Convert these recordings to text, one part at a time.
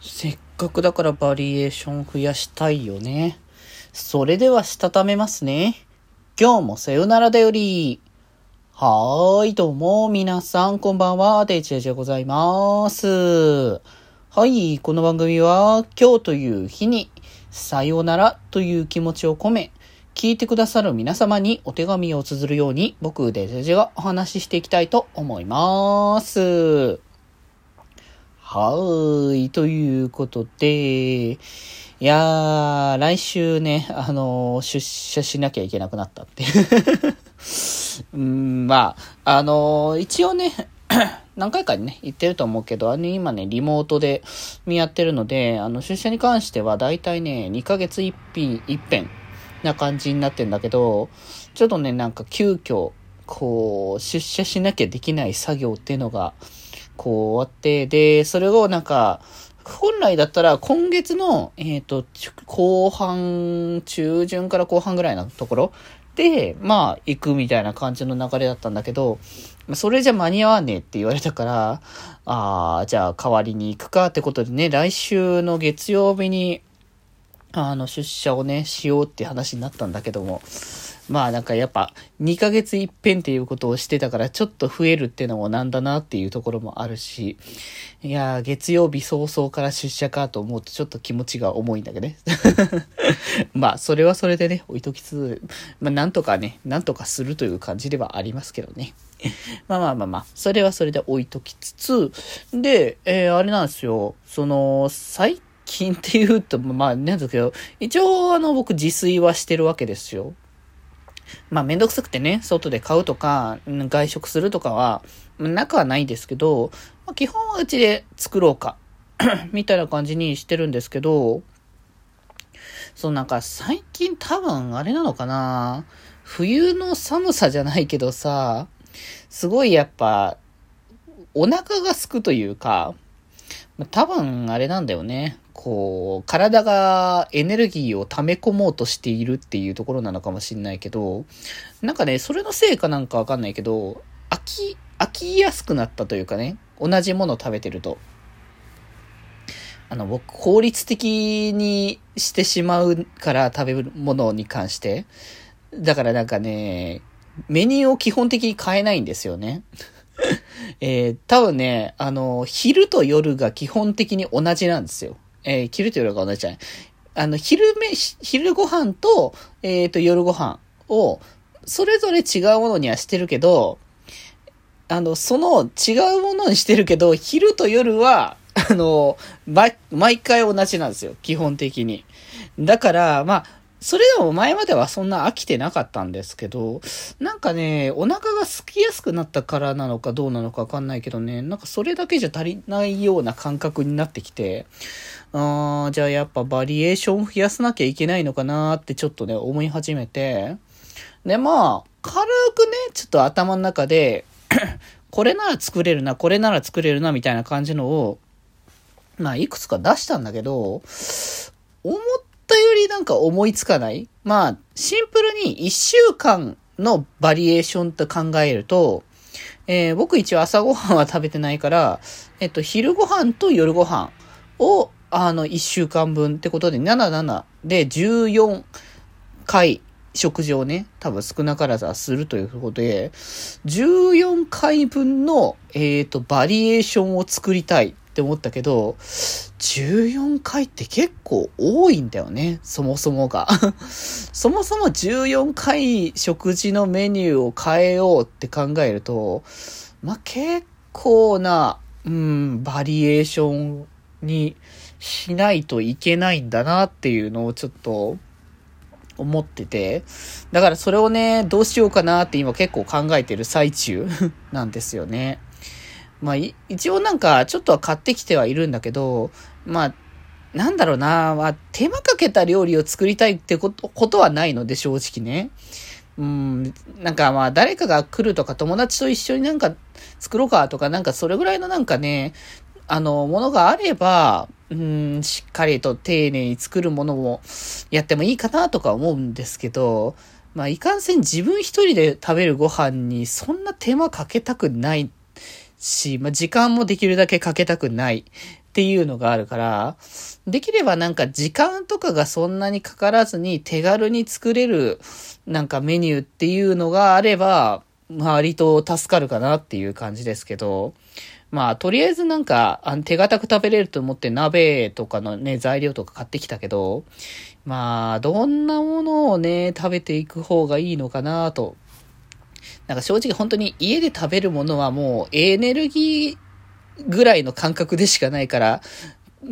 せっかくだからバリエーション増やしたいよね。それではしたためますね。今日もさよならだより。はーい、どうも、皆さん、こんばんは、デジェジでございます。はい、この番組は、今日という日に、さよならという気持ちを込め、聞いてくださる皆様にお手紙を綴るように、僕、デジェジェがお話ししていきたいと思います。はーい。ということで、いやー、来週ね、あのー、出社しなきゃいけなくなったっていう うん、まあ、あのー、一応ね、何回かにね、言ってると思うけど、あの、今ね、リモートで見やってるので、あの、出社に関しては、だいたいね、2ヶ月一品、一遍な感じになってんだけど、ちょっとね、なんか急遽、こう、出社しなきゃできない作業っていうのが、こう終わって、で、それをなんか、本来だったら今月の、えっ、ー、と、後半、中旬から後半ぐらいのところで、まあ、行くみたいな感じの流れだったんだけど、それじゃ間に合わねえって言われたから、ああ、じゃあ代わりに行くかってことでね、来週の月曜日に、あの、出社をね、しようって話になったんだけども、まあなんかやっぱ2ヶ月一遍っていうことをしてたからちょっと増えるってのもなんだなっていうところもあるし、いや月曜日早々から出社かと思うとちょっと気持ちが重いんだけどね。まあそれはそれでね、置いときつつ、まあなんとかね、なんとかするという感じではありますけどね。まあまあまあまあ、それはそれで置いときつつ、で、えー、あれなんですよ、その、最近って言うと、まあ、なんだけど、一応あの僕自炊はしてるわけですよ。まあめんどくさくてね、外で買うとか、外食するとかは、なくはないですけど、まあ、基本はうちで作ろうか みたいな感じにしてるんですけど、そうなんか最近多分あれなのかな冬の寒さじゃないけどさ、すごいやっぱ、お腹が空くというか、多分あれなんだよね。こう、体がエネルギーを溜め込もうとしているっていうところなのかもしんないけど、なんかね、それのせいかなんかわかんないけど、飽き、飽きやすくなったというかね、同じもの食べてると。あの、僕、効率的にしてしまうから食べるものに関して。だからなんかね、メニューを基本的に変えないんですよね。えー、多分ね、あの、昼と夜が基本的に同じなんですよ。えー、昼と夜が同じじゃない。あの、昼め、昼ご飯と、えっ、ー、と、夜ご飯を、それぞれ違うものにはしてるけど、あの、その違うものにしてるけど、昼と夜は、あの、毎、毎回同じなんですよ。基本的に。だから、まあ、それでも前まではそんな飽きてなかったんですけど、なんかね、お腹が空きやすくなったからなのかどうなのかわかんないけどね、なんかそれだけじゃ足りないような感覚になってきて、あー、じゃあやっぱバリエーション増やさなきゃいけないのかなーってちょっとね、思い始めて、で、まあ、軽くね、ちょっと頭の中で これなら作れるな、これなら作れるな、みたいな感じのを、まあ、いくつか出したんだけど、思っったよりなんか思いつかない？まあ、シンプルに1週間のバリエーションと考えると、えー、僕一応朝ごはんは食べてないから、えっと、昼ご飯と夜ご飯を、あの、1週間分ってことで、77で14回食事をね、多分少なからずはするということで、14回分の、えっ、ー、と、バリエーションを作りたい。って思ったけど、14回って結構多いんだよね、そもそもが。そもそも14回食事のメニューを変えようって考えると、まあ、結構な、うん、バリエーションにしないといけないんだなっていうのをちょっと思ってて、だからそれをね、どうしようかなって今結構考えてる最中 なんですよね。まあ、一応なんか、ちょっとは買ってきてはいるんだけど、まあ、なんだろうな、まあ、手間かけた料理を作りたいってこと、ことはないので、正直ね。うん、なんかまあ、誰かが来るとか、友達と一緒になんか作ろうかとか、なんかそれぐらいのなんかね、あの、ものがあれば、うん、しっかりと丁寧に作るものもやってもいいかなとか思うんですけど、まあ、いかんせん自分一人で食べるご飯にそんな手間かけたくないし、まあ、時間もできるだけかけたくない。っていうのがあるから、できればなんか時間とかがそんなにかからずに手軽に作れるなんかメニューっていうのがあれば、割と助かるかなっていう感じですけど、まあ、とりあえずなんか、あの手堅く食べれると思って鍋とかのね、材料とか買ってきたけど、まあ、どんなものをね、食べていく方がいいのかなと。なんか正直本当に家で食べるものはもうエネルギーぐらいの感覚でしかないから、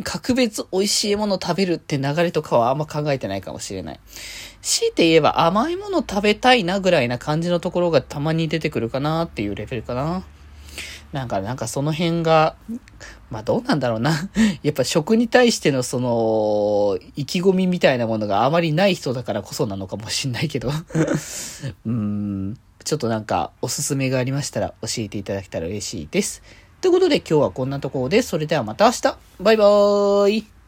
格別美味しいもの食べるって流れとかはあんま考えてないかもしれない。強いて言えば甘いもの食べたいなぐらいな感じのところがたまに出てくるかなっていうレベルかな。なんか、なんかその辺が、まあどうなんだろうな。やっぱ食に対してのその、意気込みみたいなものがあまりない人だからこそなのかもしんないけど。うーん。ちょっとなんかおすすめがありましたら教えていただけたら嬉しいです。ということで今日はこんなところです。それではまた明日バイバーイ